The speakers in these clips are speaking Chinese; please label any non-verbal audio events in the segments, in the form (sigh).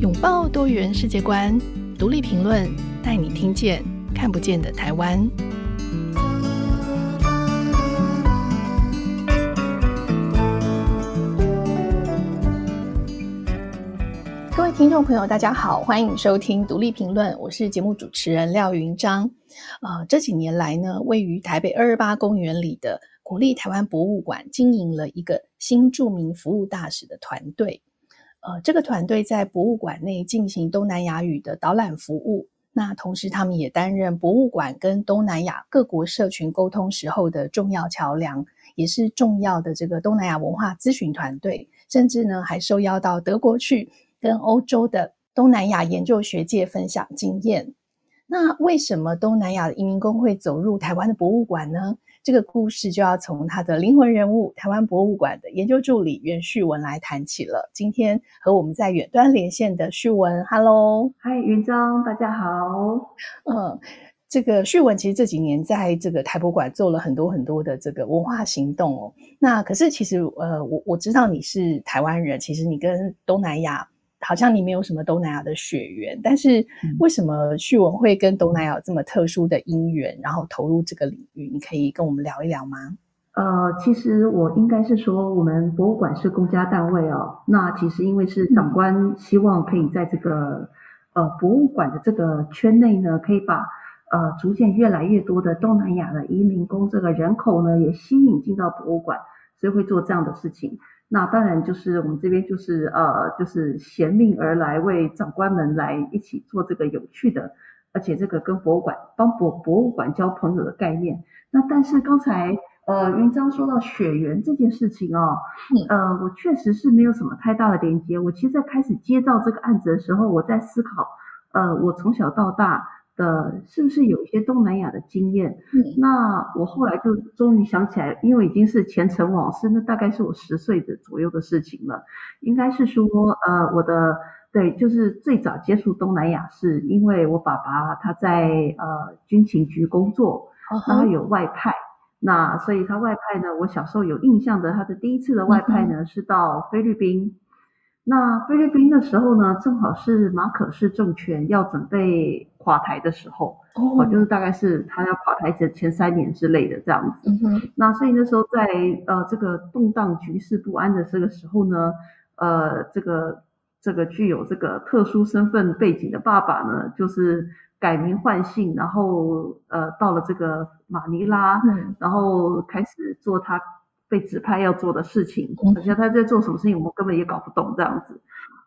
拥抱多元世界观，独立评论，带你听见看不见的台湾。各位听众朋友，大家好，欢迎收听独立评论，我是节目主持人廖云章。呃，这几年来呢，位于台北二二八公园里的国立台湾博物馆经营了一个新著名服务大使的团队。呃，这个团队在博物馆内进行东南亚语的导览服务。那同时，他们也担任博物馆跟东南亚各国社群沟通时候的重要桥梁，也是重要的这个东南亚文化咨询团队。甚至呢，还受邀到德国去跟欧洲的东南亚研究学界分享经验。那为什么东南亚的移民工会走入台湾的博物馆呢？这个故事就要从他的灵魂人物——台湾博物馆的研究助理袁旭文来谈起了。今天和我们在远端连线的旭文，Hello，嗨，云章，大家好。嗯，这个旭文其实这几年在这个台博馆做了很多很多的这个文化行动哦。那可是其实呃，我我知道你是台湾人，其实你跟东南亚。好像你没有什么东南亚的血缘，但是为什么旭文会跟东南亚有这么特殊的因缘，然后投入这个领域？你可以跟我们聊一聊吗？呃，其实我应该是说，我们博物馆是公家单位哦。那其实因为是长官希望可以在这个、嗯、呃博物馆的这个圈内呢，可以把呃逐渐越来越多的东南亚的移民工这个人口呢，也吸引进到博物馆，所以会做这样的事情。那当然就是我们这边就是呃就是衔命而来，为长官们来一起做这个有趣的，而且这个跟博物馆帮博博物馆交朋友的概念。那但是刚才呃云章说到血缘这件事情哦，呃我确实是没有什么太大的连接。我其实在开始接到这个案子的时候，我在思考，呃我从小到大。呃，是不是有一些东南亚的经验？嗯，那我后来就终于想起来，因为已经是前尘往事，那大概是我十岁的左右的事情了。应该是说，呃，我的对，就是最早接触东南亚，是因为我爸爸他在呃军情局工作，然后有外派，那所以他外派呢，我小时候有印象的，他的第一次的外派呢是到菲律宾。那菲律宾的时候呢，正好是马可仕政权要准备垮台的时候，哦，就是大概是他要垮台前前三年之类的这样子。那所以那时候在呃这个动荡局势不安的这个时候呢，呃这个这个具有这个特殊身份背景的爸爸呢，就是改名换姓，然后呃到了这个马尼拉，嗯，然后开始做他。被指派要做的事情，而且他在做什么事情，我们根本也搞不懂这样子。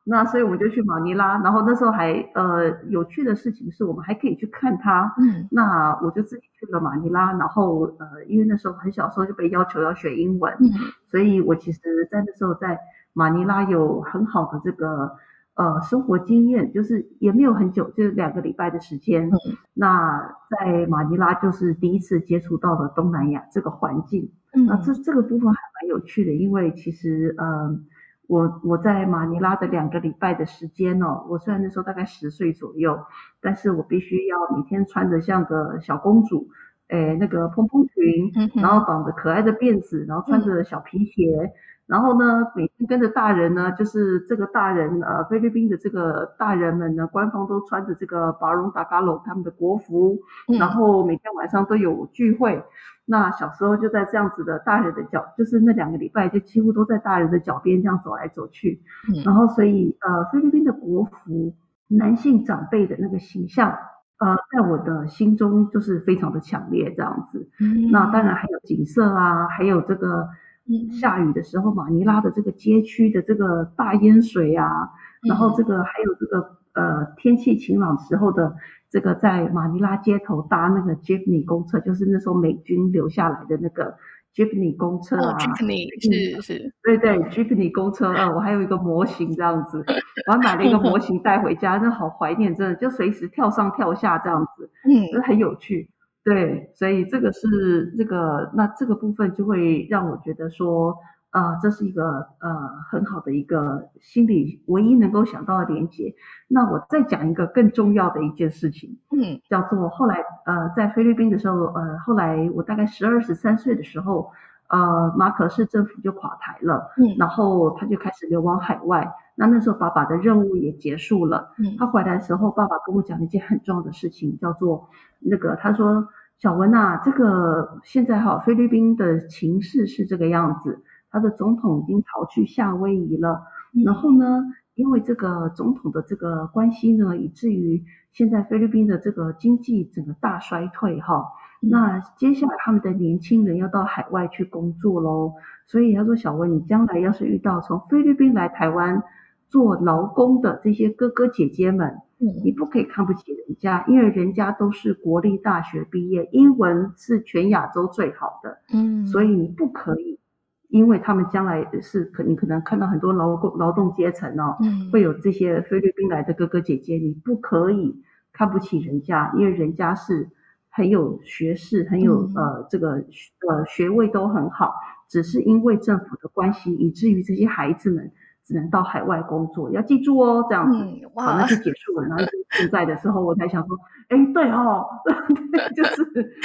那所以我们就去马尼拉，然后那时候还呃有趣的事情是我们还可以去看他。嗯，那我就自己去了马尼拉，然后呃因为那时候很小时候就被要求要学英文，嗯，所以我其实在那时候在马尼拉有很好的这个呃生活经验，就是也没有很久，就是两个礼拜的时间。嗯，那在马尼拉就是第一次接触到了东南亚这个环境。嗯，那这这个部分还蛮有趣的，因为其实，呃，我我在马尼拉的两个礼拜的时间哦，我虽然那时候大概十岁左右，但是我必须要每天穿着像个小公主，诶，那个蓬蓬裙，然后绑着可爱的辫子，然后穿着小皮鞋。然后呢，每天跟着大人呢，就是这个大人，呃，菲律宾的这个大人们呢，官方都穿着这个巴隆达嘎隆他们的国服，然后每天晚上都有聚会。那小时候就在这样子的大人的脚，就是那两个礼拜就几乎都在大人的脚边这样走来走去。然后所以，呃，菲律宾的国服，男性长辈的那个形象，呃，在我的心中就是非常的强烈这样子。那当然还有景色啊，还有这个。下雨的时候，马尼拉的这个街区的这个大淹水啊，然后这个还有这个呃天气晴朗时候的这个在马尼拉街头搭那个 Jeepney 公车，就是那时候美军留下来的那个 Jeepney 公车啊。Jeepney 是是，对对，Jeepney 公车啊，我还有一个模型这样子，(laughs) 我还买了一个模型带回家，真的好怀念，真的就随时跳上跳下这样子，嗯，很有趣。对，所以这个是这个，那这个部分就会让我觉得说，啊、呃，这是一个呃很好的一个心理唯一能够想到的连接。那我再讲一个更重要的一件事情，嗯，叫做后来呃在菲律宾的时候，呃后来我大概十二十三岁的时候，呃马可市政府就垮台了，嗯，然后他就开始流亡海外。那那时候爸爸的任务也结束了。嗯，他回来的时候，爸爸跟我讲一件很重要的事情，叫做那个他说。小文啊，这个现在哈，菲律宾的情势是这个样子，他的总统已经逃去夏威夷了。然后呢，因为这个总统的这个关系呢，以至于现在菲律宾的这个经济整个大衰退哈。那接下来他们的年轻人要到海外去工作喽，所以他说，小文，你将来要是遇到从菲律宾来台湾做劳工的这些哥哥姐姐们。你不可以看不起人家，因为人家都是国立大学毕业，英文是全亚洲最好的，嗯，所以你不可以，因为他们将来是可你可能看到很多劳工劳动阶层哦，嗯，会有这些菲律宾来的哥哥姐姐，你不可以看不起人家，因为人家是很有学识，很有、嗯、呃这个呃学位都很好，只是因为政府的关系，以至于这些孩子们。只能到海外工作，要记住哦，这样子，嗯、好，那就结束了。然后现在的时候，我才想说，哎，对哦，(laughs) 对就是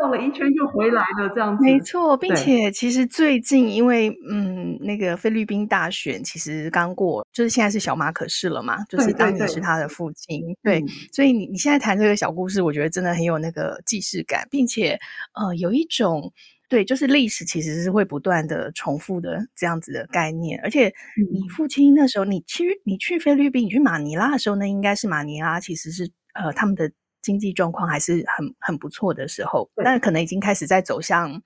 绕了一圈就回来了，这样子。没错，并且其实最近，因为嗯，那个菲律宾大选其实刚过，就是现在是小马可是了嘛，就是当年是他的父亲，对，对，对，对，所以你你现在谈这个小故事，我觉得真的很有那个既视感，并且呃，有一种。对，就是历史其实是会不断的重复的这样子的概念，而且你父亲那时候，你去你去菲律宾，你去马尼拉的时候，那应该是马尼拉其实是呃他们的经济状况还是很很不错的时候，但是可能已经开始在走向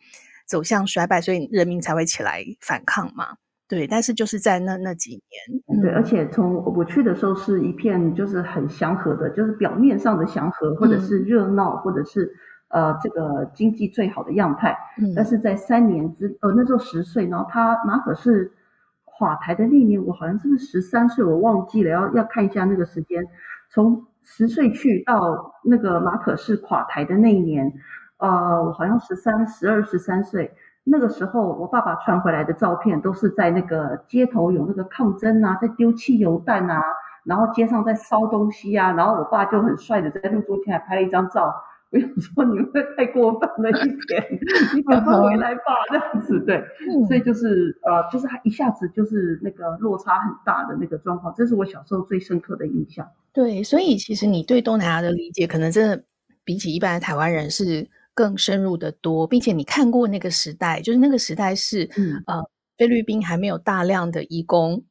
走向衰败，所以人民才会起来反抗嘛。对，但是就是在那那几年，嗯、对，而且从我去的时候是一片就是很祥和的，就是表面上的祥和，或者是热闹，嗯、或者是。呃，这个经济最好的样态，嗯，但是在三年之，呃，那时候十岁，然后他马可是垮台的那年，我好像是不是十三岁，我忘记了，要要看一下那个时间，从十岁去到那个马可仕垮台的那一年，呃，我好像十三、十二、十三岁，那个时候我爸爸传回来的照片都是在那个街头有那个抗争啊，在丢汽油弹啊，然后街上在烧东西啊，然后我爸就很帅的在路中间还拍了一张照。不用说，你会太过分了一点，(laughs) 你赶快回来吧，这样子对，嗯、所以就是呃，就是他一下子就是那个落差很大的那个状况，这是我小时候最深刻的印象。对，所以其实你对东南亚的理解，可能真的比起一般的台湾人是更深入的多，并且你看过那个时代，就是那个时代是、嗯、呃，菲律宾还没有大量的移工。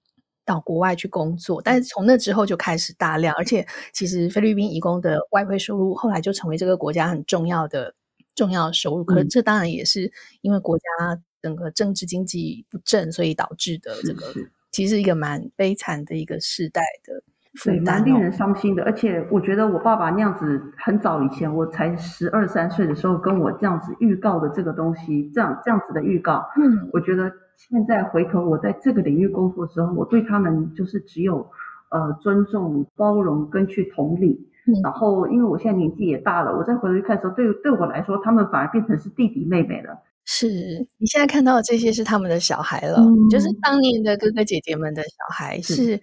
到国外去工作，但是从那之后就开始大量，而且其实菲律宾移工的外汇收入后来就成为这个国家很重要的重要收入。嗯、可是这当然也是因为国家整个政治经济不振，所以导致的这个其实是一个蛮悲惨的一个世代的负担，蛮令人伤心的。而且我觉得我爸爸那样子很早以前，我才十二三岁的时候跟我这样子预告的这个东西，这样这样子的预告，嗯，我觉得。现在回头，我在这个领域工作的时候，我对他们就是只有呃尊重、包容跟去同理。嗯、然后，因为我现在年纪也大了，我再回头去看的时候，对对我来说，他们反而变成是弟弟妹妹了。是你现在看到的这些是他们的小孩了，嗯、就是当年的哥哥姐姐们的小孩。是，是，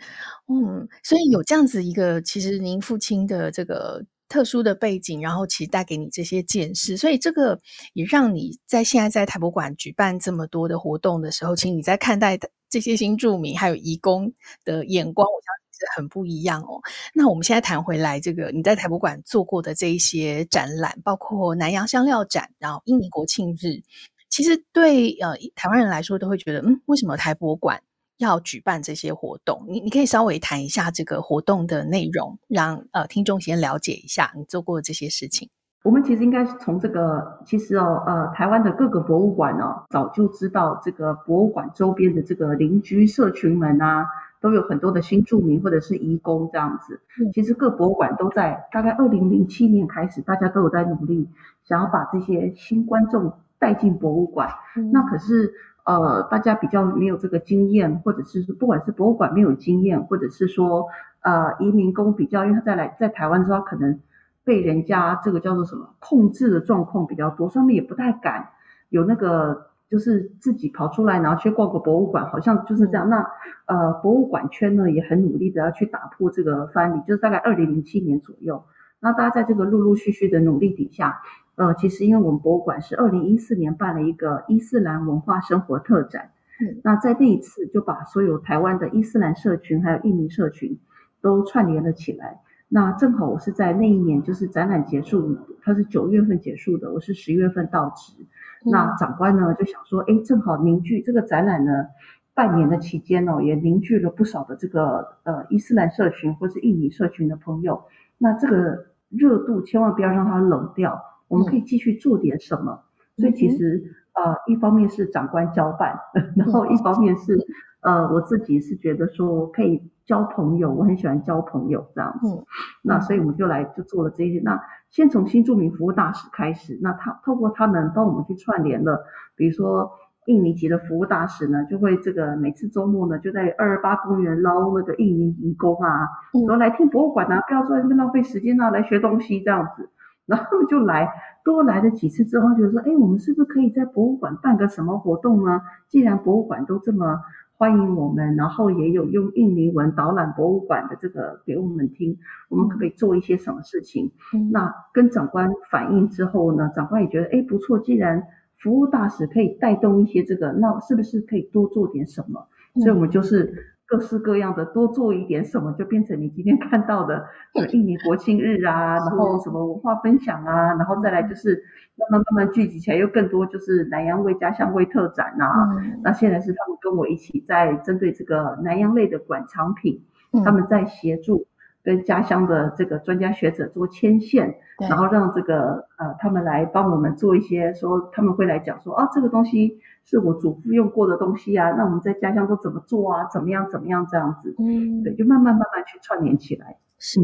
嗯，所以有这样子一个，其实您父亲的这个。特殊的背景，然后其实带给你这些见识，所以这个也让你在现在在台博馆举办这么多的活动的时候，其实你在看待这些新住民还有移工的眼光，我相信是很不一样哦。那我们现在谈回来，这个你在台博馆做过的这一些展览，包括南洋香料展，然后印尼国庆日，其实对呃台湾人来说都会觉得，嗯，为什么台博馆要举办这些活动，你你可以稍微谈一下这个活动的内容，让呃听众先了解一下你做过的这些事情。我们其实应该是从这个，其实哦，呃，台湾的各个博物馆哦，早就知道这个博物馆周边的这个邻居社群们啊，都有很多的新住民或者是移工这样子。嗯、其实各博物馆都在大概二零零七年开始，大家都有在努力，想要把这些新观众带进博物馆。嗯、那可是。呃，大家比较没有这个经验，或者是，不管是博物馆没有经验，或者是说，呃，移民工比较，因为他在来在台湾之后，可能被人家这个叫做什么控制的状况比较多，上面也不太敢有那个，就是自己跑出来，然后去逛个博物馆，好像就是这样。那呃，博物馆圈呢也很努力的要去打破这个藩篱，就是大概二零零七年左右，那大家在这个陆陆续续的努力底下。呃，其实因为我们博物馆是二零一四年办了一个伊斯兰文化生活特展，嗯，那在那一次就把所有台湾的伊斯兰社群还有印尼社群都串联了起来。那正好我是在那一年，就是展览结束，它是九月份结束的，我是十月份到职。嗯、那长官呢就想说，哎，正好凝聚这个展览呢，半年的期间哦，也凝聚了不少的这个呃伊斯兰社群或是印尼社群的朋友。那这个热度千万不要让它冷掉，我们可以继续做点什么。嗯、所以其实呃，一方面是长官交办，(laughs) 然后一方面是。呃，我自己是觉得说可以交朋友，我很喜欢交朋友这样子。嗯，那所以我们就来就做了这些。那先从新住民服务大使开始，那他透过他们帮我们去串联了，比如说印尼籍的服务大使呢，就会这个每次周末呢就在二二八公园捞那个印尼移工啊，说来听博物馆啊，不要坐在那边浪费时间啊，来学东西这样子。然后就来，多来了几次之后，就说，哎，我们是不是可以在博物馆办个什么活动呢？既然博物馆都这么。欢迎我们，然后也有用印尼文导览博物馆的这个给我们听，我们可不可以做一些什么事情？嗯、那跟长官反映之后呢，长官也觉得哎不错，既然服务大使可以带动一些这个，那是不是可以多做点什么？嗯、所以我们就是。各式各样的，多做一点什么，就变成你今天看到的，(laughs) 印尼国庆日啊，然后什么文化分享啊，然后再来就是慢慢慢慢聚集起来，又更多就是南洋味、家乡味特展呐、啊。嗯、那现在是他们跟我一起在针对这个南洋类的馆藏品，嗯、他们在协助跟家乡的这个专家学者做牵线，然后让这个呃他们来帮我们做一些说，他们会来讲说啊这个东西。是我祖父用过的东西啊，那我们在家乡都怎么做啊？怎么样？怎么样？这样子，嗯，对，就慢慢慢慢去串联起来。是，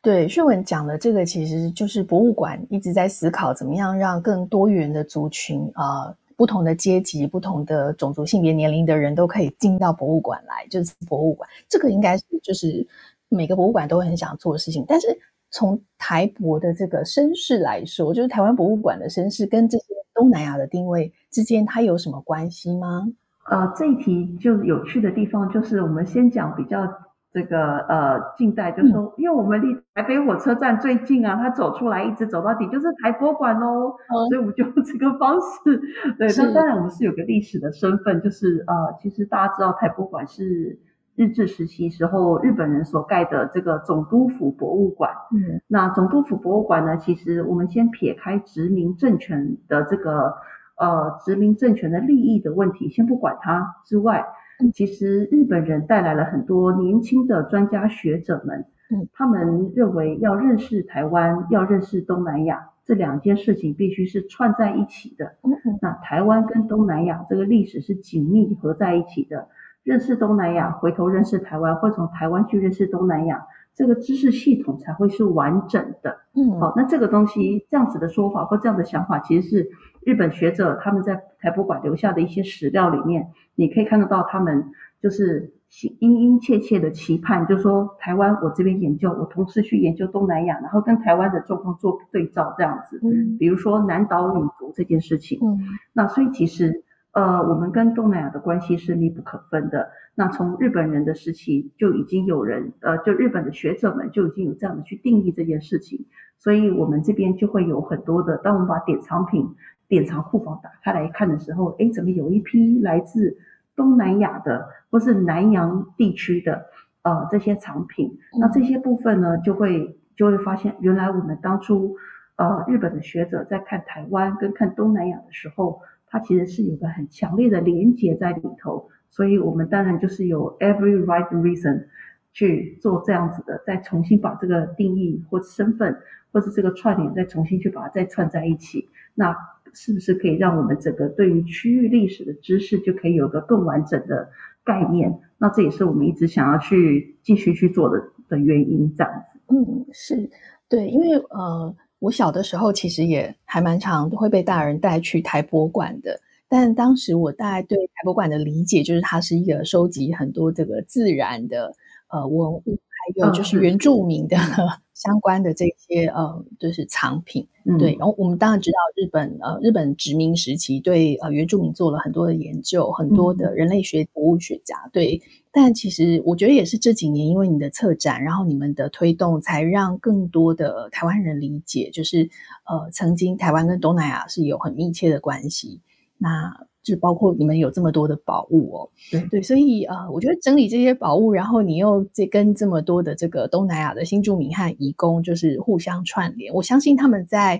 对，炫文讲的这个其实就是博物馆一直在思考怎么样让更多元的族群啊、呃，不同的阶级、不同的种族、性别、年龄的人都可以进到博物馆来，就是博物馆这个应该是就是每个博物馆都很想做的事情。但是从台博的这个身世来说，就是台湾博物馆的身世跟这些。东南亚的定位之间，它有什么关系吗？呃，这一题就有趣的地方就是，我们先讲比较这个呃近代，就是说，嗯、因为我们离台北火车站最近啊，它走出来一直走到底就是台博馆喽，嗯、所以我们就用这个方式。对，是那当然我们是有个历史的身份，就是呃，其实大家知道台博馆是。日治时期时候，日本人所盖的这个总督府博物馆。嗯，那总督府博物馆呢，其实我们先撇开殖民政权的这个呃殖民政权的利益的问题，先不管它之外，其实日本人带来了很多年轻的专家学者们。嗯，他们认为要认识台湾，要认识东南亚这两件事情必须是串在一起的。那台湾跟东南亚这个历史是紧密合在一起的。认识东南亚，回头认识台湾，或从台湾去认识东南亚，这个知识系统才会是完整的。嗯，好，那这个东西这样子的说法或这样的想法，其实是日本学者他们在台博馆留下的一些史料里面，你可以看得到他们就是殷殷切切的期盼，就是说台湾我这边研究，我同时去研究东南亚，然后跟台湾的状况做对照，这样子。嗯，比如说南岛语族这件事情。嗯，那所以其实。呃，我们跟东南亚的关系是密不可分的。那从日本人的时期就已经有人，呃，就日本的学者们就已经有这样的去定义这件事情。所以，我们这边就会有很多的。当我们把典藏品、典藏库房打开来看的时候，诶，怎么有一批来自东南亚的或是南洋地区的呃这些藏品？那这些部分呢，就会就会发现，原来我们当初呃日本的学者在看台湾跟看东南亚的时候。它其实是有个很强烈的连结在里头，所以我们当然就是有 every right reason 去做这样子的，再重新把这个定义或身份，或是这个串联，再重新去把它再串在一起。那是不是可以让我们整个对于区域历史的知识就可以有个更完整的概念？那这也是我们一直想要去继续去做的的原因，这样子。嗯，是对，因为呃。我小的时候其实也还蛮常会被大人带去台博馆的，但当时我大概对台博馆的理解就是它是一个收集很多这个自然的呃文物，有就是原住民的。嗯 (laughs) 相关的这些呃，就是藏品，嗯、对。然后我们当然知道日本呃，日本殖民时期对呃原住民做了很多的研究，很多的人类学博物学家、嗯、对。但其实我觉得也是这几年，因为你的策展，然后你们的推动，才让更多的台湾人理解，就是呃，曾经台湾跟东南亚是有很密切的关系。那就包括你们有这么多的宝物哦。对对，所以啊、呃，我觉得整理这些宝物，然后你又这跟这么多的这个东南亚的新住民和移工就是互相串联，我相信他们在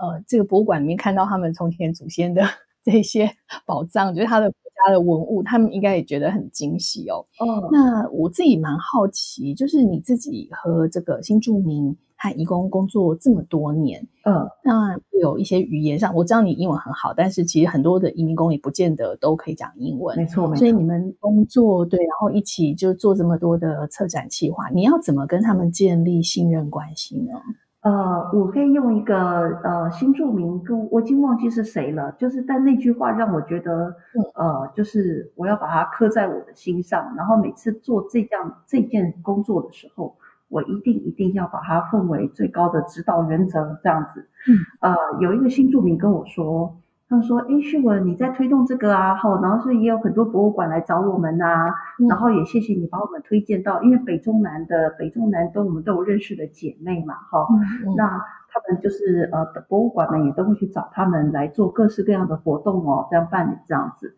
呃这个博物馆里面看到他们从前祖先的 (laughs) 这些宝藏，就是他的。国家的文物，他们应该也觉得很惊喜哦。哦，那我自己蛮好奇，就是你自己和这个新住民和移工工作这么多年，嗯，那有一些语言上，我知道你英文很好，但是其实很多的移民工也不见得都可以讲英文，没错，没错。所以你们工作对，然后一起就做这么多的策展计划，你要怎么跟他们建立信任关系呢？呃，我可以用一个呃新著名跟我已经忘记是谁了，就是但那句话让我觉得，呃，就是我要把它刻在我的心上，然后每次做这样这件工作的时候，我一定一定要把它奉为最高的指导原则，这样子。嗯，呃，有一个新住民跟我说。他说：“哎，旭文，你在推动这个啊，好，然后是也有很多博物馆来找我们呐、啊，嗯、然后也谢谢你把我们推荐到，因为北中南的北中南都我们都有认识的姐妹嘛，哈、嗯，嗯、那他们就是呃博物馆们也都会去找他们来做各式各样的活动哦，这样办理这样子。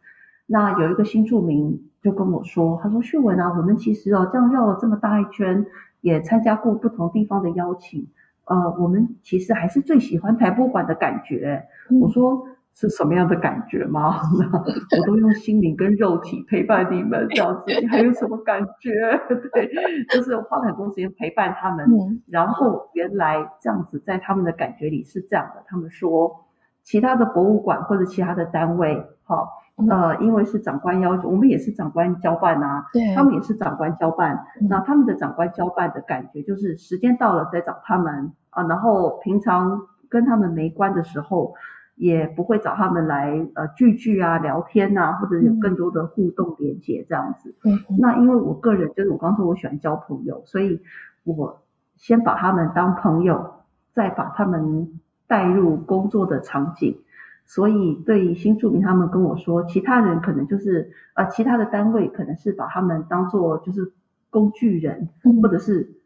那有一个新住民就跟我说，他说旭文啊，我们其实哦这样绕了这么大一圈，也参加过不同地方的邀请，呃，我们其实还是最喜欢台博馆的感觉。嗯、我说。”是什么样的感觉吗？(laughs) 我都用心灵跟肉体陪伴你们，这样子，你还有什么感觉？(laughs) 对，就是花了很多时间陪伴他们。嗯、然后原来这样子，在他们的感觉里是这样的。他们说，其他的博物馆或者其他的单位，哈，呃，因为是长官要求，我们也是长官交办啊，对，他们也是长官交办。嗯、那他们的长官交办的感觉就是，时间到了再找他们啊，然后平常跟他们没关的时候。也不会找他们来呃聚聚啊、聊天啊，或者有更多的互动连接这样子。嗯，那因为我个人就是我刚说我喜欢交朋友，所以我先把他们当朋友，再把他们带入工作的场景。所以对于新住民，他们跟我说，其他人可能就是呃其他的单位可能是把他们当做就是工具人，或者是。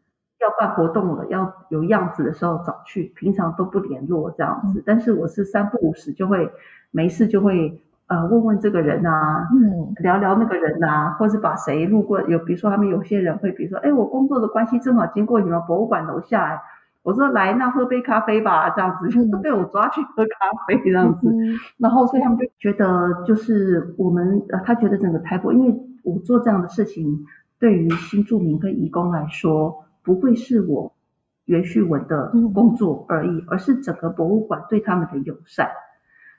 要办活动了，要有样子的时候找去，平常都不联络这样子。但是我是三不五时就会没事就会呃问问这个人啊，嗯，聊聊那个人啊，或是把谁路过有，比如说他们有些人会，比如说哎，我工作的关系正好经过你们博物馆楼下，我说来那喝杯咖啡吧，这样子就 (laughs) 被我抓去喝咖啡这样子。然后所以他们就觉得就是我们呃，他觉得整个台博，因为我做这样的事情，对于新住民跟移工来说。不会是我袁旭文的工作而已，而是整个博物馆对他们的友善，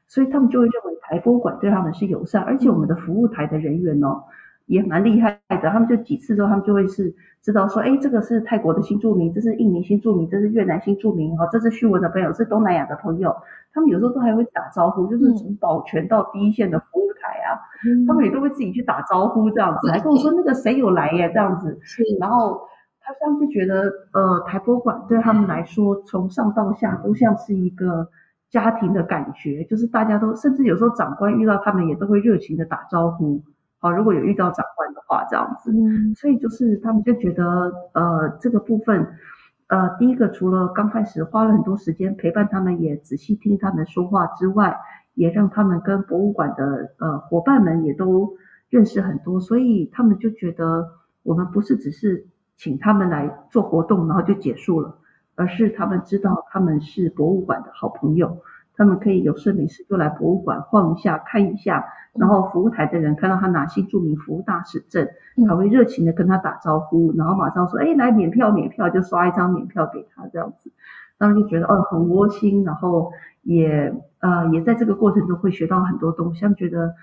所以他们就会认为台博物馆对他们是友善，而且我们的服务台的人员哦也蛮厉害的，他们就几次之后，他们就会是知道说，哎，这个是泰国的新住民，这是印尼新住民，这是越南新住民，哦，这是旭文的朋友，是东南亚的朋友，他们有时候都还会打招呼，就是从保全到第一线的服务台啊，他们也都会自己去打招呼这样子，还跟我说那个谁有来耶这样子，然后。他像是觉得，呃，台博馆对他们来说，从上到下都像是一个家庭的感觉，就是大家都，甚至有时候长官遇到他们也都会热情的打招呼。好，如果有遇到长官的话，这样子，嗯，所以就是他们就觉得，呃，这个部分，呃，第一个除了刚开始花了很多时间陪伴他们，也仔细听他们说话之外，也让他们跟博物馆的呃伙伴们也都认识很多，所以他们就觉得我们不是只是。请他们来做活动，然后就结束了，而是他们知道他们是博物馆的好朋友，他们可以有事没事就来博物馆晃一下、看一下，然后服务台的人看到他拿新著名服务大使证，还会热情的跟他打招呼，然后马上说：“哎，来免票，免票，就刷一张免票给他这样子。”他们就觉得哦很窝心，然后也呃也在这个过程中会学到很多东西，他们觉得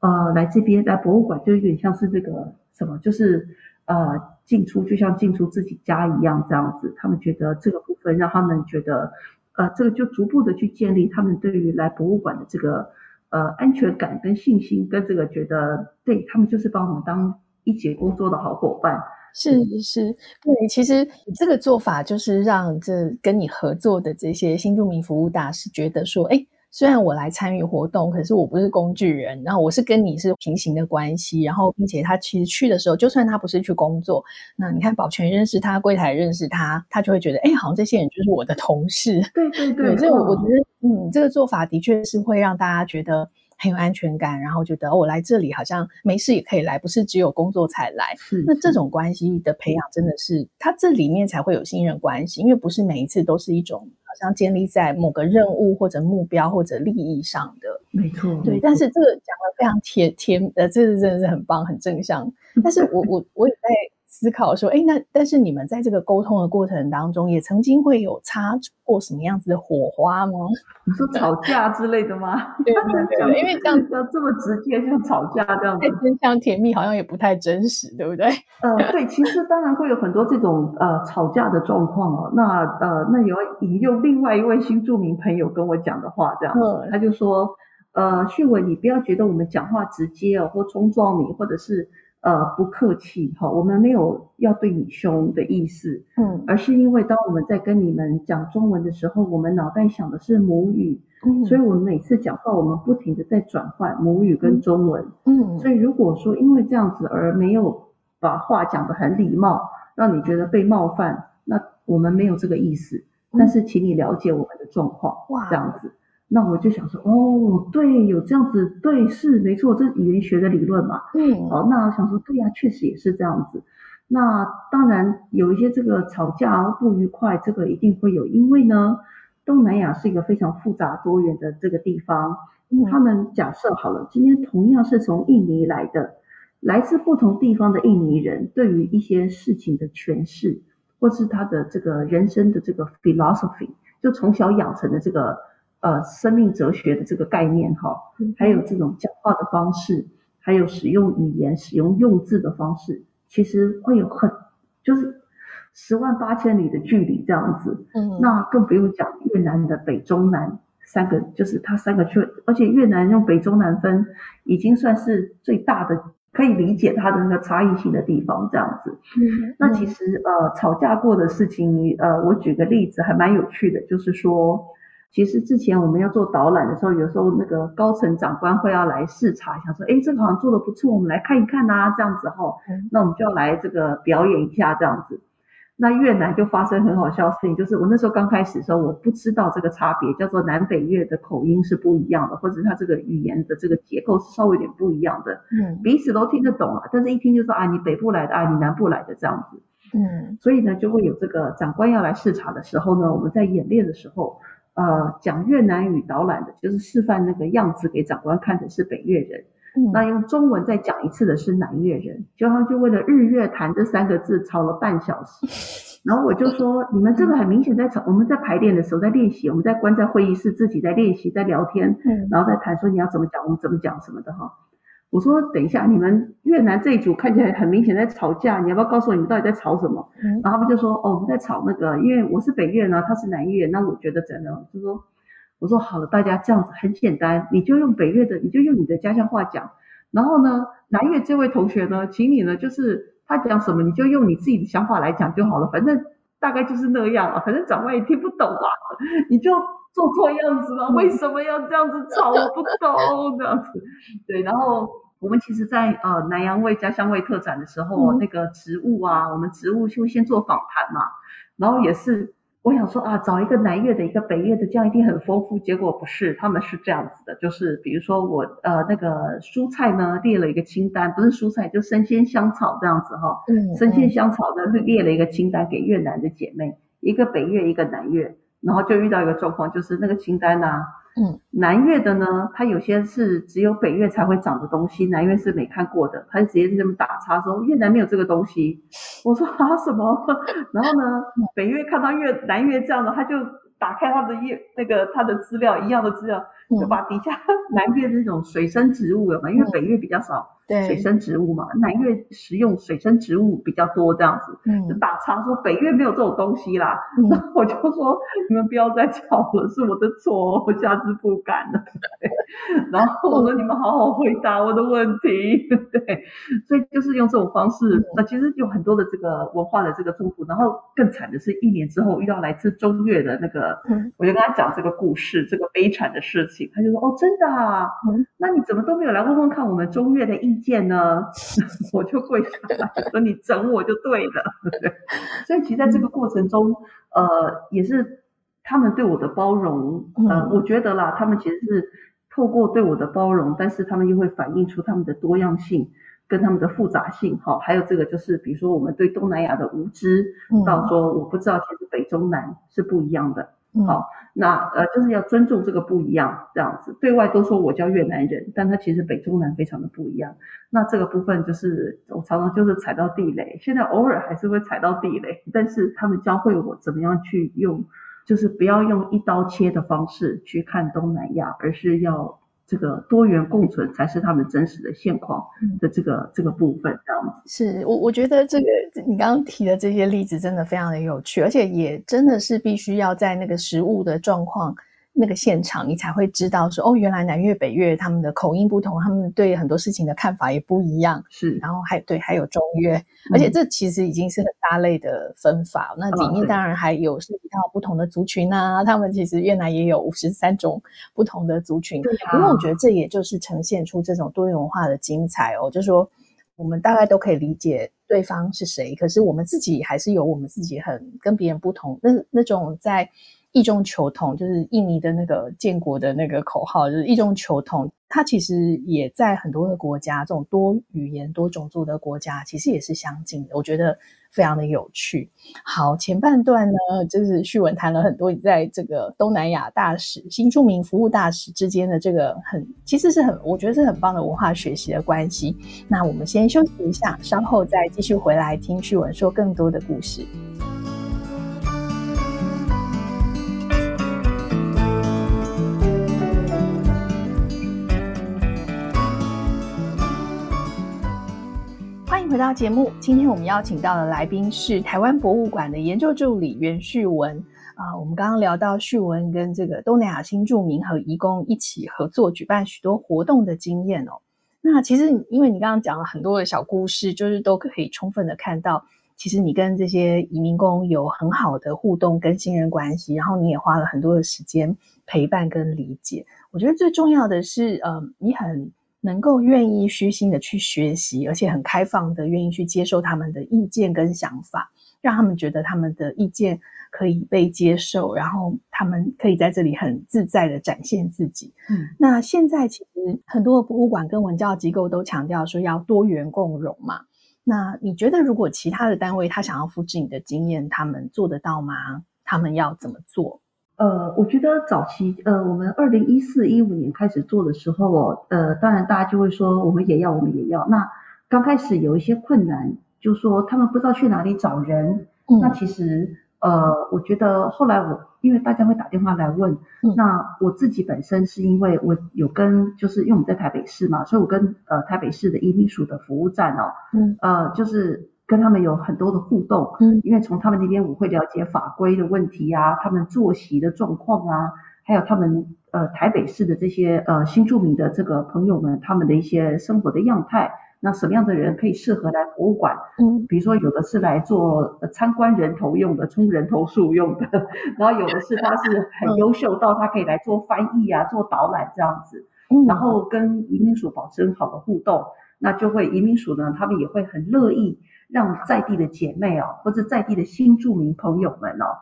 呃来这边来博物馆就有点像是这个什么，就是。呃，进出就像进出自己家一样，这样子，他们觉得这个部分让他们觉得，呃，这个就逐步的去建立他们对于来博物馆的这个呃安全感跟信心，跟这个觉得对他们就是把我们当一起工作的好伙伴。是是，对，其实这个做法就是让这跟你合作的这些新住民服务大使觉得说，哎。虽然我来参与活动，可是我不是工具人，然后我是跟你是平行的关系，然后并且他其实去的时候，就算他不是去工作，那你看保全认识他，柜台认识他，他就会觉得，哎，好像这些人就是我的同事。对对对，对，所以我我觉得，嗯，这个做法的确是会让大家觉得，很有安全感，然后觉得、哦、我来这里好像没事也可以来，不是只有工作才来。是那这种关系的培养真的是，它这里面才会有信任关系，因为不是每一次都是一种好像建立在某个任务或者目标或者利益上的。没错，对。但是这个讲的非常贴贴，呃，这个真的是很棒，很正向。(laughs) 但是我我我也在。思考说，哎，那但是你们在这个沟通的过程当中，也曾经会有擦出过什么样子的火花吗？(laughs) 你说吵架之类的吗？对 (laughs) 对对，因为这样子这么直接，像吵架这样子，真像甜蜜好像也不太真实，对不对？(laughs) 呃，对，其实当然会有很多这种呃吵架的状况哦。那呃，那有引用另外一位新住民朋友跟我讲的话，这样子，嗯、他就说，呃，旭文，你不要觉得我们讲话直接哦，或冲撞你，或者是。呃，不客气哈，我们没有要对你凶的意思，嗯，而是因为当我们在跟你们讲中文的时候，我们脑袋想的是母语，嗯，所以我们每次讲话，我们不停的在转换母语跟中文，嗯，所以如果说因为这样子而没有把话讲得很礼貌，让你觉得被冒犯，那我们没有这个意思，但是请你了解我们的状况，哇，这样子。那我就想说，哦，对，有这样子，对，是没错，这是语言学的理论嘛。嗯，好，那我想说，对呀，确实也是这样子。那当然有一些这个吵架不愉快，这个一定会有，因为呢，东南亚是一个非常复杂多元的这个地方。嗯，他们假设好了，今天同样是从印尼来的，来自不同地方的印尼人，对于一些事情的诠释，或是他的这个人生的这个 philosophy，就从小养成的这个。呃，生命哲学的这个概念哈，还有这种讲话的方式，还有使用语言、使用用字的方式，其实会有很就是十万八千里的距离这样子。嗯，那更不用讲越南的北中南三个，就是它三个区，而且越南用北中南分，已经算是最大的可以理解它的那个差异性的地方这样子。嗯，那其实呃，吵架过的事情，呃，我举个例子还蛮有趣的，就是说。其实之前我们要做导览的时候，有时候那个高层长官会要来视察，想说，哎，这个好像做的不错，我们来看一看呐、啊，这样子哈，那我们就要来这个表演一下这样子。那越南就发生很好笑的事情，就是我那时候刚开始的时候，我不知道这个差别，叫做南北越的口音是不一样的，或者它这个语言的这个结构是稍微有点不一样的，嗯，彼此都听得懂啊，但是一听就说啊，你北部来的啊，你南部来的这样子，嗯，所以呢，就会有这个长官要来视察的时候呢，我们在演练的时候。呃，讲越南语导览的，就是示范那个样子给长官看的是北越人，嗯、那用中文再讲一次的是南越人，就他就为了日月潭这三个字吵了半小时，(laughs) 然后我就说，你们这个很明显在吵，我们在排练的时候在练习，我们在关在会议室自己在练习在聊天，嗯、然后在谈说你要怎么讲，我们怎么讲什么的哈。我说等一下，你们越南这一组看起来很明显在吵架，你要不要告诉我你们到底在吵什么？嗯、然后他们就说哦，我们在吵那个，因为我是北越呢，他是南越，那我觉得怎样？就说我说好了，大家这样子很简单，你就用北越的，你就用你的家乡话讲。然后呢，南越这位同学呢，请你呢，就是他讲什么你就用你自己的想法来讲就好了，反正大概就是那样啊，反正长官也听不懂啊，你就做错样子了，为什么要这样子吵？我不懂这样子，(laughs) 对，然后。我们其实在，在呃南洋味家乡味特展的时候，嗯、那个植物啊，我们植物就先做访谈嘛，然后也是我想说啊，找一个南越的，一个北越的，这样一定很丰富。结果不是，他们是这样子的，就是比如说我呃那个蔬菜呢列了一个清单，不是蔬菜就生鲜香草这样子哈，嗯，生鲜香草呢列了一个清单给越南的姐妹，一个北越，一个南越，然后就遇到一个状况，就是那个清单呢、啊。嗯，南越的呢，它有些是只有北越才会长的东西，南越是没看过的，他就直接这么打叉说越南没有这个东西。我说啊什么？(laughs) 然后呢，北越看到越南越这样的，他就打开他的页那个他的资料一样的资料，就把底下南越那种水生植物有吗？因为北越比较少。对，水生植物嘛，南越食用水生植物比较多，这样子，嗯，就打岔说北越没有这种东西啦。那、嗯、(laughs) 我就说你们不要再吵了，是我的错，我下次不敢了。对，(laughs) 然后我说你们好好回答我的问题。(laughs) 对，所以就是用这种方式，嗯、那其实有很多的这个文化的这个冲突。然后更惨的是一年之后遇到来自中越的那个，嗯、我就跟他讲这个故事，这个悲惨的事情，他就说哦，真的啊，嗯、那你怎么都没有来问问看我们中越的意见呢，(laughs) 我就跪下来说你整我就对了。(laughs) 所以其实在这个过程中，呃，也是他们对我的包容，呃，我觉得啦，他们其实是透过对我的包容，但是他们又会反映出他们的多样性跟他们的复杂性。哈，还有这个就是，比如说我们对东南亚的无知，到说我不知道其实北中南是不一样的。好，那呃就是要尊重这个不一样，这样子对外都说我叫越南人，但他其实北中南非常的不一样。那这个部分就是我常常就是踩到地雷，现在偶尔还是会踩到地雷，但是他们教会我怎么样去用。就是不要用一刀切的方式去看东南亚，而是要这个多元共存才是他们真实的现况的这个、嗯、这个部分，知道吗？是我我觉得这个你刚刚提的这些例子真的非常的有趣，而且也真的是必须要在那个实物的状况。那个现场，你才会知道说，哦，原来南越北越他们的口音不同，他们对很多事情的看法也不一样。是，然后还对，还有中越，嗯、而且这其实已经是很大类的分法。那里面当然还有涉及到不同的族群啊，他们其实越南也有五十三种不同的族群。对啊，因为我觉得这也就是呈现出这种多元文化的精彩哦。就是说，我们大概都可以理解对方是谁，可是我们自己还是有我们自己很跟别人不同那那种在。异中求同，就是印尼的那个建国的那个口号，就是异中求同。它其实也在很多的国家，这种多语言、多种族的国家，其实也是相近的。我觉得非常的有趣。好，前半段呢，就是旭文谈了很多你在这个东南亚大使、新住民服务大使之间的这个很，其实是很，我觉得是很棒的文化学习的关系。那我们先休息一下，稍后再继续回来听旭文说更多的故事。回到节目，今天我们邀请到的来宾是台湾博物馆的研究助理袁旭文啊、我们刚刚聊到旭文跟这个东南亚新住民和移工一起合作举办许多活动的经验哦。那其实因为你刚刚讲了很多的小故事，就是都可以充分的看到，其实你跟这些移民工有很好的互动跟信任关系，然后你也花了很多的时间陪伴跟理解。我觉得最重要的是，呃，你很。能够愿意虚心的去学习，而且很开放的愿意去接受他们的意见跟想法，让他们觉得他们的意见可以被接受，然后他们可以在这里很自在的展现自己。嗯，那现在其实很多的博物馆跟文教机构都强调说要多元共融嘛。那你觉得如果其他的单位他想要复制你的经验，他们做得到吗？他们要怎么做？呃，我觉得早期呃，我们二零一四一五年开始做的时候哦，呃，当然大家就会说我们也要，我们也要。那刚开始有一些困难，就说他们不知道去哪里找人。嗯、那其实呃，我觉得后来我因为大家会打电话来问，嗯、那我自己本身是因为我有跟就是因为我们在台北市嘛，所以我跟呃台北市的移民署的服务站哦，嗯，呃，就是。跟他们有很多的互动，嗯，因为从他们那边我会了解法规的问题啊，他们作息的状况啊，还有他们呃台北市的这些呃新住民的这个朋友们，他们的一些生活的样态，那什么样的人可以适合来博物馆？嗯，比如说有的是来做参观人头用的，充人头数用的，(laughs) 然后有的是他是很优秀到他可以来做翻译啊，做导览这样子，嗯，然后跟移民署保持很好的互动，那就会移民署呢，他们也会很乐意。让在地的姐妹哦，或者在地的新住民朋友们哦，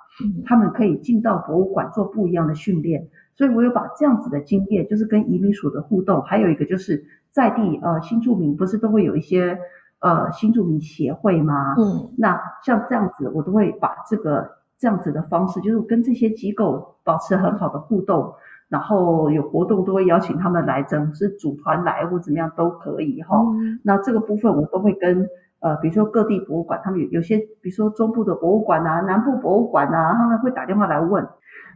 他们可以进到博物馆做不一样的训练。所以我有把这样子的经验，就是跟移民署的互动，还有一个就是在地呃新住民不是都会有一些呃新住民协会吗？嗯，那像这样子，我都会把这个这样子的方式，就是跟这些机构保持很好的互动，然后有活动都会邀请他们来，整是组团来或怎么样都可以哈。嗯，那这个部分我都会跟。呃，比如说各地博物馆，他们有有些，比如说中部的博物馆啊，南部博物馆啊，他们会打电话来问。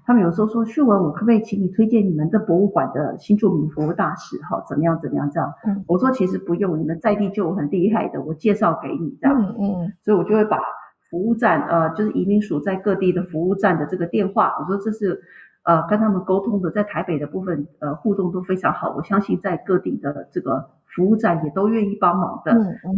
他们有时候说，旭文，我可不可以请你推荐你们的博物馆的新著名服务大使？哈，怎么样怎么样这样？嗯，我说其实不用，你们在地就有很厉害的，我介绍给你这样。嗯嗯。所以我就会把服务站，呃，就是移民署在各地的服务站的这个电话，我说这是呃跟他们沟通的，在台北的部分，呃，互动都非常好。我相信在各地的这个。服务站也都愿意帮忙的，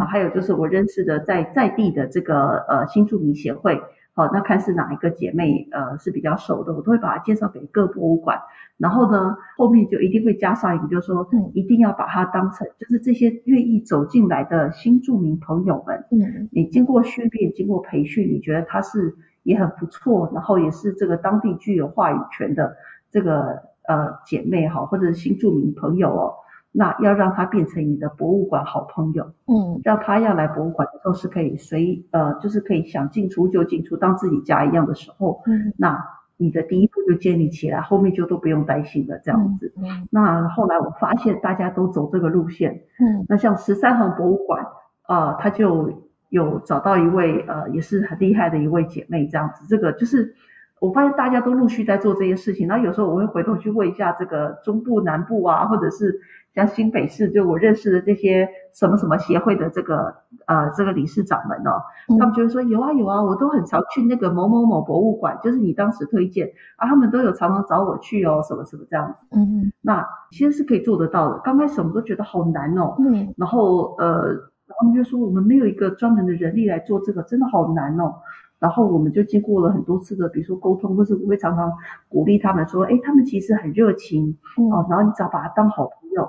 还有就是我认识的在在地的这个呃新住民协会，好，那看是哪一个姐妹呃是比较熟的，我都会把她介绍给各博物馆。然后呢，后面就一定会加上一个，就是说，嗯，一定要把它当成就是这些愿意走进来的新住民朋友们，嗯，你经过训练、经过培训，你觉得他是也很不错，然后也是这个当地具有话语权的这个呃姐妹哈，或者是新住民朋友哦，那要让他变成你的博物馆好朋友，嗯，让他要来博物馆的时候是可以随呃，就是可以想进出就进出，当自己家一样的时候，嗯，那你的第一步就建立起来，后面就都不用担心了这样子。嗯，嗯，那后来我发现大家都走这个路线，嗯，那像十三行博物馆啊，呃，他就有找到一位呃也是很厉害的一位姐妹这样子，这个就是。我发现大家都陆续在做这些事情，然后有时候我会回头去问一下这个中部、南部啊，或者是像新北市，就我认识的这些什么什么协会的这个呃这个理事长们哦，他们就会说有啊有啊，我都很常去那个某某某博物馆，就是你当时推荐啊，他们都有常常找我去哦，什么什么这样子。嗯，那其实是可以做得到的。刚开始我们都觉得好难哦，嗯，然后呃，他们就说我们没有一个专门的人力来做这个，真的好难哦。然后我们就经过了很多次的，比如说沟通，或是我会常常鼓励他们说，哎，他们其实很热情，哦，然后你只要把他当好朋友，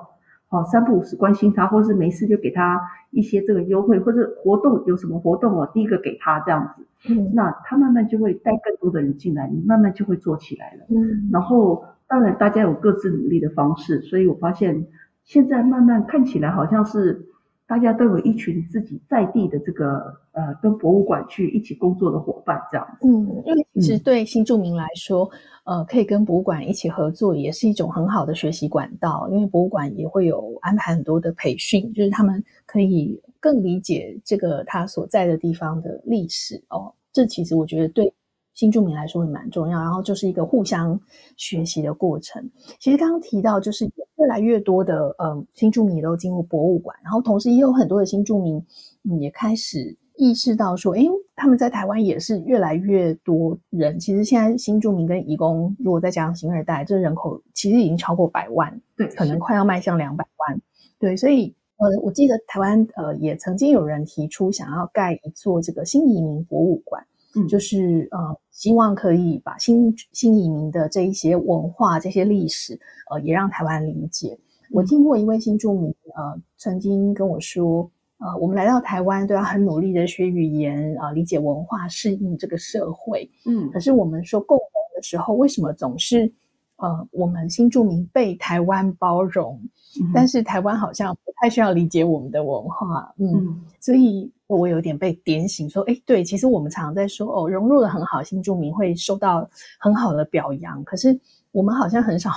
哦，三不五时关心他，或是没事就给他一些这个优惠，或者活动有什么活动哦，第一个给他这样子，嗯，那他慢慢就会带更多的人进来，你慢慢就会做起来了，嗯，然后当然大家有各自努力的方式，所以我发现现在慢慢看起来好像是。大家都有一群自己在地的这个呃，跟博物馆去一起工作的伙伴，这样子。嗯，因为其实对新住民来说，嗯、呃，可以跟博物馆一起合作，也是一种很好的学习管道。因为博物馆也会有安排很多的培训，就是他们可以更理解这个他所在的地方的历史哦。这其实我觉得对。新住民来说也蛮重要，然后就是一个互相学习的过程。其实刚刚提到，就是越来越多的嗯新住民也都进入博物馆，然后同时也有很多的新住民嗯也开始意识到说，诶，他们在台湾也是越来越多人。其实现在新住民跟移工，如果再加上新二代，这人口其实已经超过百万，对，可能快要迈向两百万。对，所以呃，我记得台湾呃也曾经有人提出想要盖一座这个新移民博物馆。嗯，就是呃，希望可以把新新移民的这一些文化、这些历史，呃，也让台湾理解。我听过一位新住民，呃，曾经跟我说，呃，我们来到台湾都要很努力的学语言啊，呃，理解文化，适应这个社会。嗯，可是我们说共同的时候，为什么总是呃，我们新住民被台湾包容，嗯，但是台湾好像不太需要理解我们的文化？嗯，嗯，所以。我有点被点醒，说，哎，对，其实我们常常在说，哦，融入的很好，新住民会受到很好的表扬。可是我们好像很少，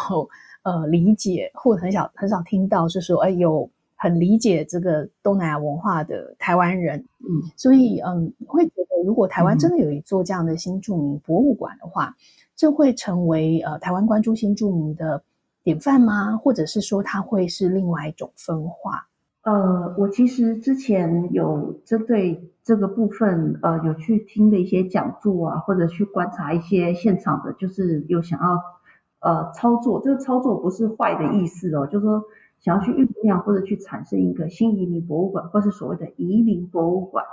呃，理解或者很少很少听到，是说，哎，有很理解这个东南亚文化的台湾人。嗯，所以，嗯，会觉得如果台湾真的有一座这样的新住民博物馆的话，嗯、这会成为呃台湾关注新住民的典范吗？或者是说，它会是另外一种分化？呃，我其实之前有针对这个部分，呃，有去听的一些讲座啊，或者去观察一些现场的，就是有想要呃操作，这个操作不是坏的意思哦，就是说想要去酝酿或者去产生一个新移民博物馆，或是所谓的移民博物馆。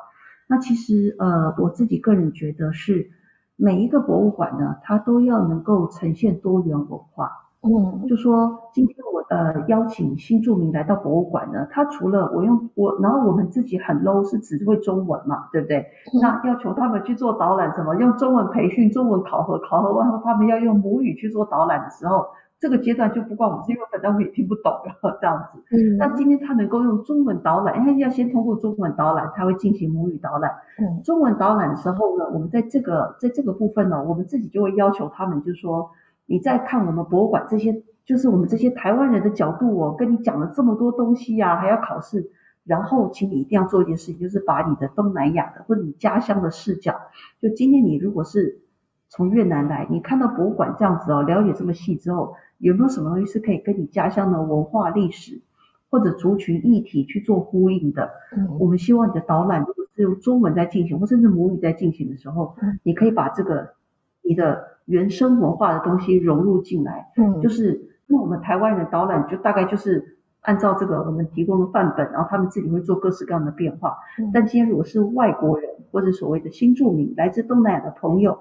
那其实呃，我自己个人觉得是每一个博物馆呢，它都要能够呈现多元文化。嗯，就说今天我呃邀请新住民来到博物馆呢，他除了我用我，然后我们自己很 low 是只会中文嘛，对不对？嗯、那要求他们去做导览，什么用中文培训、中文考核，考核完后他们要用母语去做导览的时候，这个阶段就不关我们，因为反正我也听不懂这样子。嗯，那今天他能够用中文导览，因为要先通过中文导览，他会进行母语导览。嗯，中文导览的时候呢，我们在这个在这个部分呢，我们自己就会要求他们，就是说。你在看我们博物馆这些，就是我们这些台湾人的角度哦，跟你讲了这么多东西呀，还要考试，然后请你一定要做一件事情，就是把你的东南亚的或者你家乡的视角，就今天你如果是从越南来，你看到博物馆这样子哦，了解这么细之后，有没有什么东西是可以跟你家乡的文化历史或者族群议题去做呼应的？嗯，我们希望你的导览如果是用中文在进行，或甚至母语在进行的时候，你可以把这个你的。原生文化的东西融入进来，嗯，就是因为我们台湾人导览就大概就是按照这个我们提供的范本，然后他们自己会做各式各样的变化。嗯，但今天如果是外国人或者所谓的新住民，来自东南亚的朋友，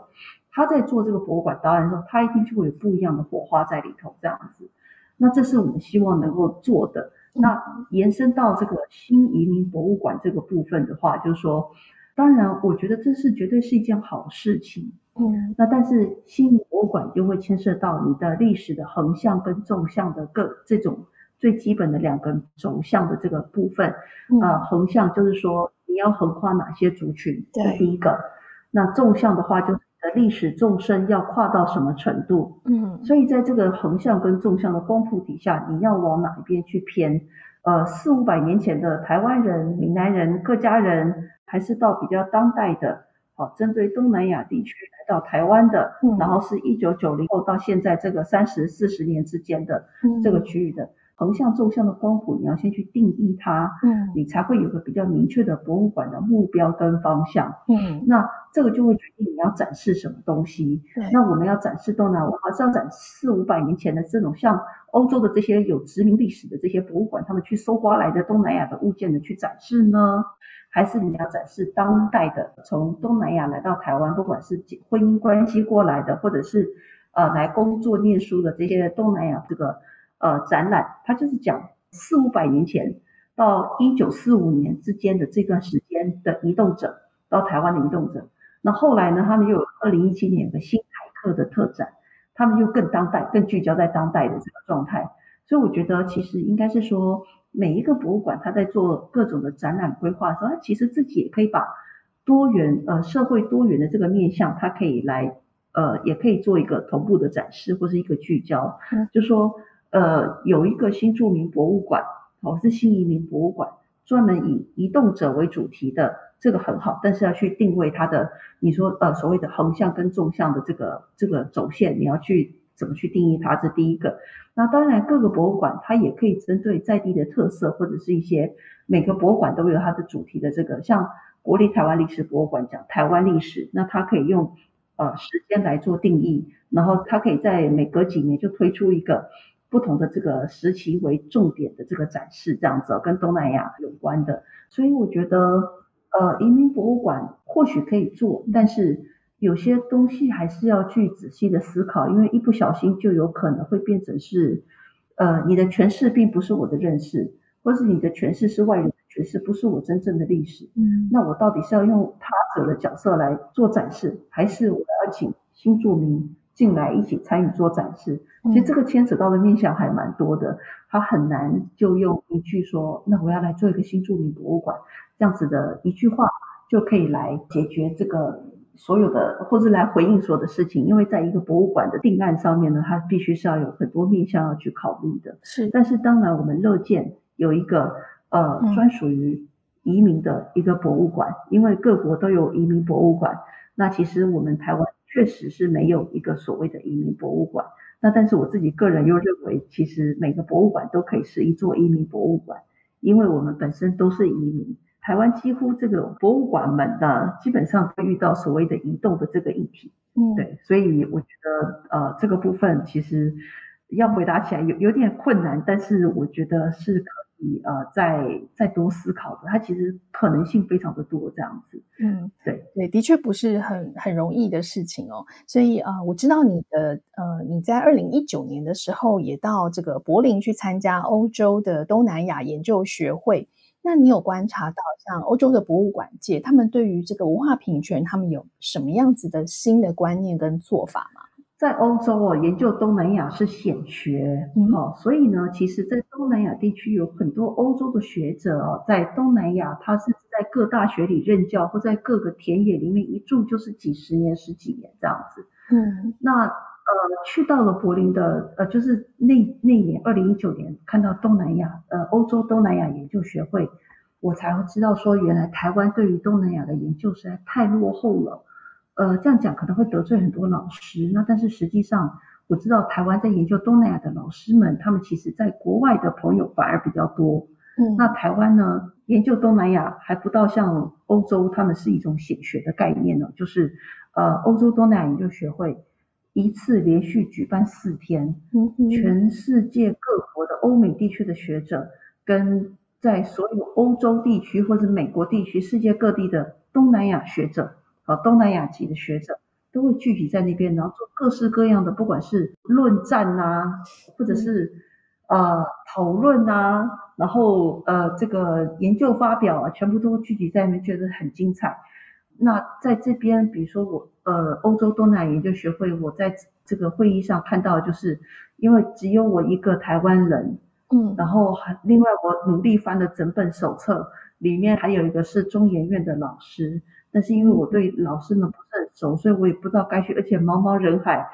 他在做这个博物馆导览的时候，他一定就会有不一样的火花在里头，这样子。那这是我们希望能够做的。那延伸到这个新移民博物馆这个部分的话，就是说，当然我觉得这是绝对是一件好事情。嗯，那但是新移民博物馆就会牵涉到你的历史的横向跟纵向的各这种最基本的两个轴向的这个部分。嗯、呃，横向就是说你要横跨哪些族群，这是第一个。那纵向的话，就是历史纵深要跨到什么程度？嗯，所以在这个横向跟纵向的光谱底下，你要往哪一边去偏？呃，四五百年前的台湾人、闽南人、客家人，还是到比较当代的，好、哦，针对东南亚地区来到台湾的，嗯、然后是一九九零后到现在这个三十四十年之间的这个区域的。嗯横向、纵向的光谱，你要先去定义它，嗯，你才会有个比较明确的博物馆的目标跟方向，嗯，那这个就会决定你要展示什么东西。对，那我们要展示东南亚，还是要展四五百年前的这种像欧洲的这些有殖民历史的这些博物馆，他们去搜刮来的东南亚的物件的去展示呢？还是你要展示当代的从东南亚来到台湾，不管是婚姻关系过来的，或者是呃来工作念书的这些东南亚这个。呃，展览它就是讲四五百年前到一九四五年之间的这段时间的移动者到台湾的移动者。那后来呢，他们又有二零一七年有个新台客的特展，他们又更当代、更聚焦在当代的这个状态。所以我觉得，其实应该是说，每一个博物馆它在做各种的展览规划的时候，它其实自己也可以把多元呃社会多元的这个面向，它可以来呃也可以做一个同步的展示或是一个聚焦，嗯、就说。呃，有一个新著名博物馆，哦，是新移民博物馆，专门以移动者为主题的，这个很好，但是要去定位它的，你说呃所谓的横向跟纵向的这个这个走线，你要去怎么去定义它？这第一个。那当然各个博物馆它也可以针对在地的特色，或者是一些每个博物馆都有它的主题的这个，像国立台湾历史博物馆讲台湾历史，那它可以用呃时间来做定义，然后它可以在每隔几年就推出一个。不同的这个时期为重点的这个展示，这样子跟东南亚有关的，所以我觉得，呃，移民博物馆或许可以做，但是有些东西还是要去仔细的思考，因为一不小心就有可能会变成是，呃，你的诠释并不是我的认识，或是你的诠释是外人的诠释，不是我真正的历史。嗯，那我到底是要用他者的角色来做展示，还是我要请新住民进来一起参与做展示？其实这个牵扯到的面向还蛮多的，他很难就用一句说，那我要来做一个新著名博物馆这样子的一句话就可以来解决这个所有的，或者来回应所有的事情。因为在一个博物馆的定案上面呢，它必须是要有很多面向要去考虑的。是，但是当然我们乐见有一个呃专属于移民的一个博物馆，嗯，因为各国都有移民博物馆。那其实我们台湾确实是没有一个所谓的移民博物馆。那但是我自己个人又认为，其实每个博物馆都可以是一座移民博物馆，因为我们本身都是移民。台湾几乎这个博物馆们呢，基本上会遇到所谓的移动的这个议题。嗯，对，所以我觉得呃这个部分其实要回答起来有有点困难，但是我觉得是可。呃，再再多思考的，它其实可能性非常的多，这样子。嗯，对对，的确不是很很容易的事情哦。所以啊、呃，我知道你的呃，你在二零一九年的时候也到这个柏林去参加欧洲的东南亚研究学会。那你有观察到，像欧洲的博物馆界，他们对于这个文化平权，他们有什么样子的新的观念跟做法吗？在欧洲哦，研究东南亚是显学，嗯、哦，所以呢，其实，在东南亚地区有很多欧洲的学者哦，在东南亚，他是在各大学里任教，或在各个田野里面一住就是几十年、十几年这样子。嗯，那呃，去到了柏林的，呃，就是那那年二零一九年，看到东南亚，呃，欧洲东南亚研究学会，我才会知道说，原来台湾对于东南亚的研究实在太落后了。呃，这样讲可能会得罪很多老师。那但是实际上，我知道台湾在研究东南亚的老师们，他们其实在国外的朋友反而比较多。嗯，那台湾呢，研究东南亚还不到像欧洲，他们是一种显学的概念呢。就是呃，欧洲东南亚研究学会一次连续举办四天，嗯嗯，全世界各国的欧美地区的学者，跟在所有欧洲地区或者美国地区、世界各地的东南亚学者。啊，东南亚籍的学者都会聚集在那边，然后做各式各样的，不管是论战啊，或者是呃讨论啊，然后呃这个研究发表啊，全部都聚集在那边，觉得很精彩。那在这边，比如说我呃欧洲东南亚研究学会，我在这个会议上看到，就是因为只有我一个台湾人，嗯，然后另外我努力翻了整本手册，里面还有一个是中研院的老师，但是因为我对老师们不是很熟，所以我也不知道该去，而且茫茫人海，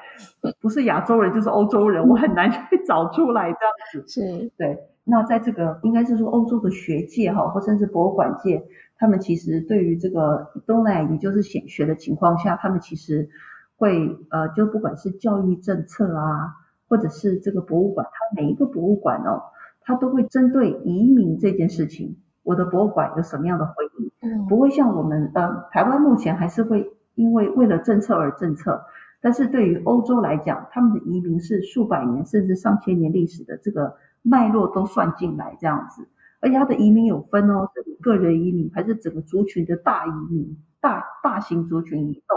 不是亚洲人就是欧洲人，我很难 (laughs) 去找出来这样子，是对。那在这个应该是说欧洲的学界哈，或甚至博物馆界。他们其实对于这个东南亚，也就是显学的情况下，他们其实会呃，就不管是教育政策啊，或者是这个博物馆，它每一个博物馆哦，它都会针对移民这件事情，我的博物馆有什么样的回应？嗯，不会像我们呃台湾目前还是会因为为了政策而政策，但是对于欧洲来讲，他们的移民是数百年甚至上千年历史的这个脉络都算进来这样子。而且它的移民有分哦，是个人移民还是整个族群的大移民，大大型族群移动，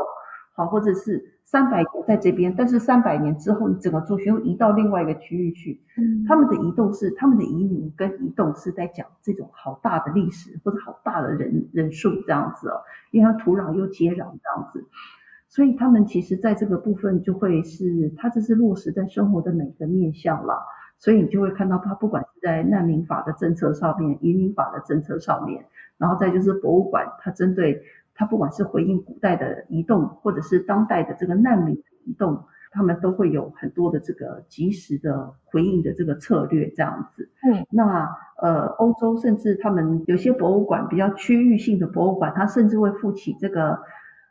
好，或者是三百年在这边，但是三百年之后，你整个族群又移到另外一个区域去。嗯，他们的移动是他们的移民跟移动是在讲这种好大的历史或者好大的人人数这样子哦，因为它土壤又接壤这样子，所以他们其实在这个部分就会是，它这是落实在生活的每个面向了。所以你就会看到，它不管是在难民法的政策上面、移民法的政策上面，然后再就是博物馆，它针对它不管是回应古代的移动，或者是当代的这个难民的移动，他们都会有很多的这个及时的回应的这个策略这样子。嗯，那呃，欧洲甚至他们有些博物馆比较区域性的博物馆，它甚至会负起这个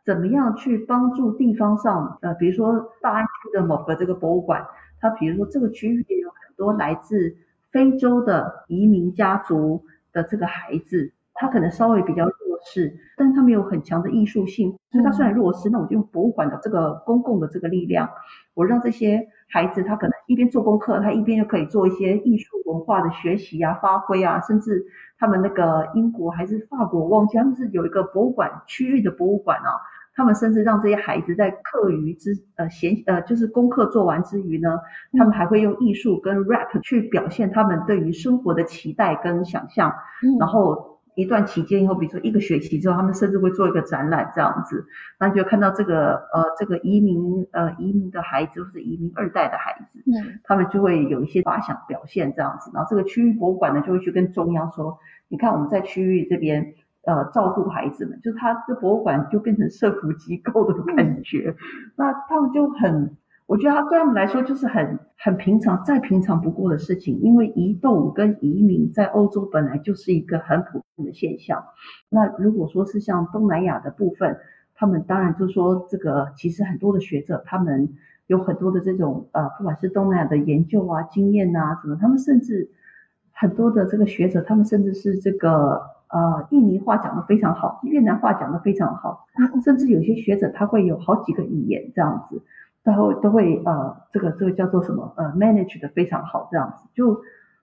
怎么样去帮助地方上，呃，比如说大安区的某个这个博物馆，它比如说这个区域也有。多来自非洲的移民家族的这个孩子，他可能稍微比较弱势，但是他没有很强的艺术性，所以他虽然弱势，那我就用博物馆的这个公共的这个力量，我让这些孩子他可能一边做功课，他一边又可以做一些艺术文化的学习啊、发挥啊，甚至他们那个英国还是法国，忘记他们是有一个博物馆区域的博物馆啊。他们甚至让这些孩子在课余之呃闲呃就是功课做完之余呢，他们还会用艺术跟 rap 去表现他们对于生活的期待跟想象。嗯，然后一段期间以后，比如说一个学期之后，他们甚至会做一个展览这样子，那就看到这个呃这个移民呃移民的孩子或是移民二代的孩子，嗯，他们就会有一些发想表现这样子，然后这个区域博物馆呢就会去跟中央说，你看我们在区域这边。呃，照顾孩子们，就是他这博物馆就变成社福机构的感觉。那他们就很，我觉得他对他们来说就是很很平常，再平常不过的事情。因为移动跟移民在欧洲本来就是一个很普遍的现象。那如果说是像东南亚的部分，他们当然就说这个其实很多的学者，他们有很多的这种呃，不管是东南亚的研究啊、经验啊什么，他们甚至很多的这个学者，他们甚至是这个。呃，印尼话讲得非常好，越南话讲得非常好，甚至有些学者他会有好几个语言这样子，然后都会呃，这个这个叫做什么呃，manage 的非常好这样子，就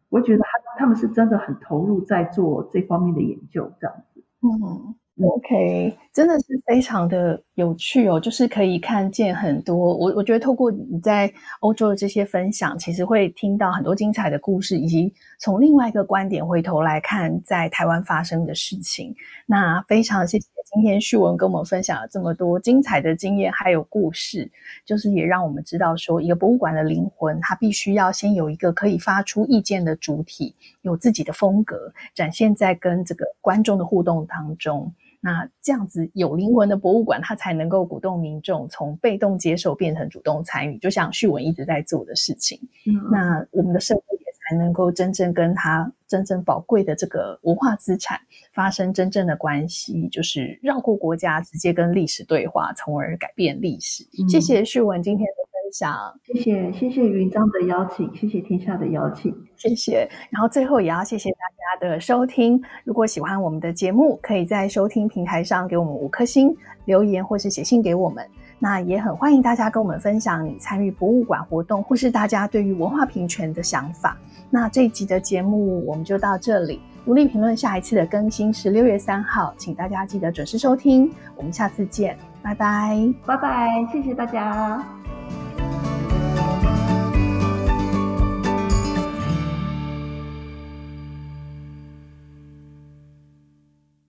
我觉得他他们是真的很投入在做这方面的研究这样子，嗯。OK，真的是非常的有趣哦，就是可以看见很多。我我觉得透过你在欧洲的这些分享，其实会听到很多精彩的故事，以及从另外一个观点回头来看在台湾发生的事情。那非常谢谢今天旭文跟我们分享了这么多精彩的经验还有故事，就是也让我们知道说，一个博物馆的灵魂，它必须要先有一个可以发出意见的主体，有自己的风格，展现在跟这个观众的互动当中。那这样子有灵魂的博物馆，它才能够鼓动民众从被动接受变成主动参与，就像旭文一直在做的事情。嗯，那我们的社会也才能够真正跟它真正宝贵的这个文化资产发生真正的关系，就是绕过国家，直接跟历史对话，从而改变历史。嗯，谢谢旭文今天的。分享谢谢谢谢云章的邀请，谢谢天下的邀请，谢谢。然后最后也要谢谢大家的收听。如果喜欢我们的节目，可以在收听平台上给我们五颗星留言，或是写信给我们。那也很欢迎大家跟我们分享你参与博物馆活动，或是大家对于文化平权的想法。那这一集的节目我们就到这里。独立评论下一次的更新是六月三号，请大家记得准时收听。我们下次见，拜拜，拜拜，谢谢大家。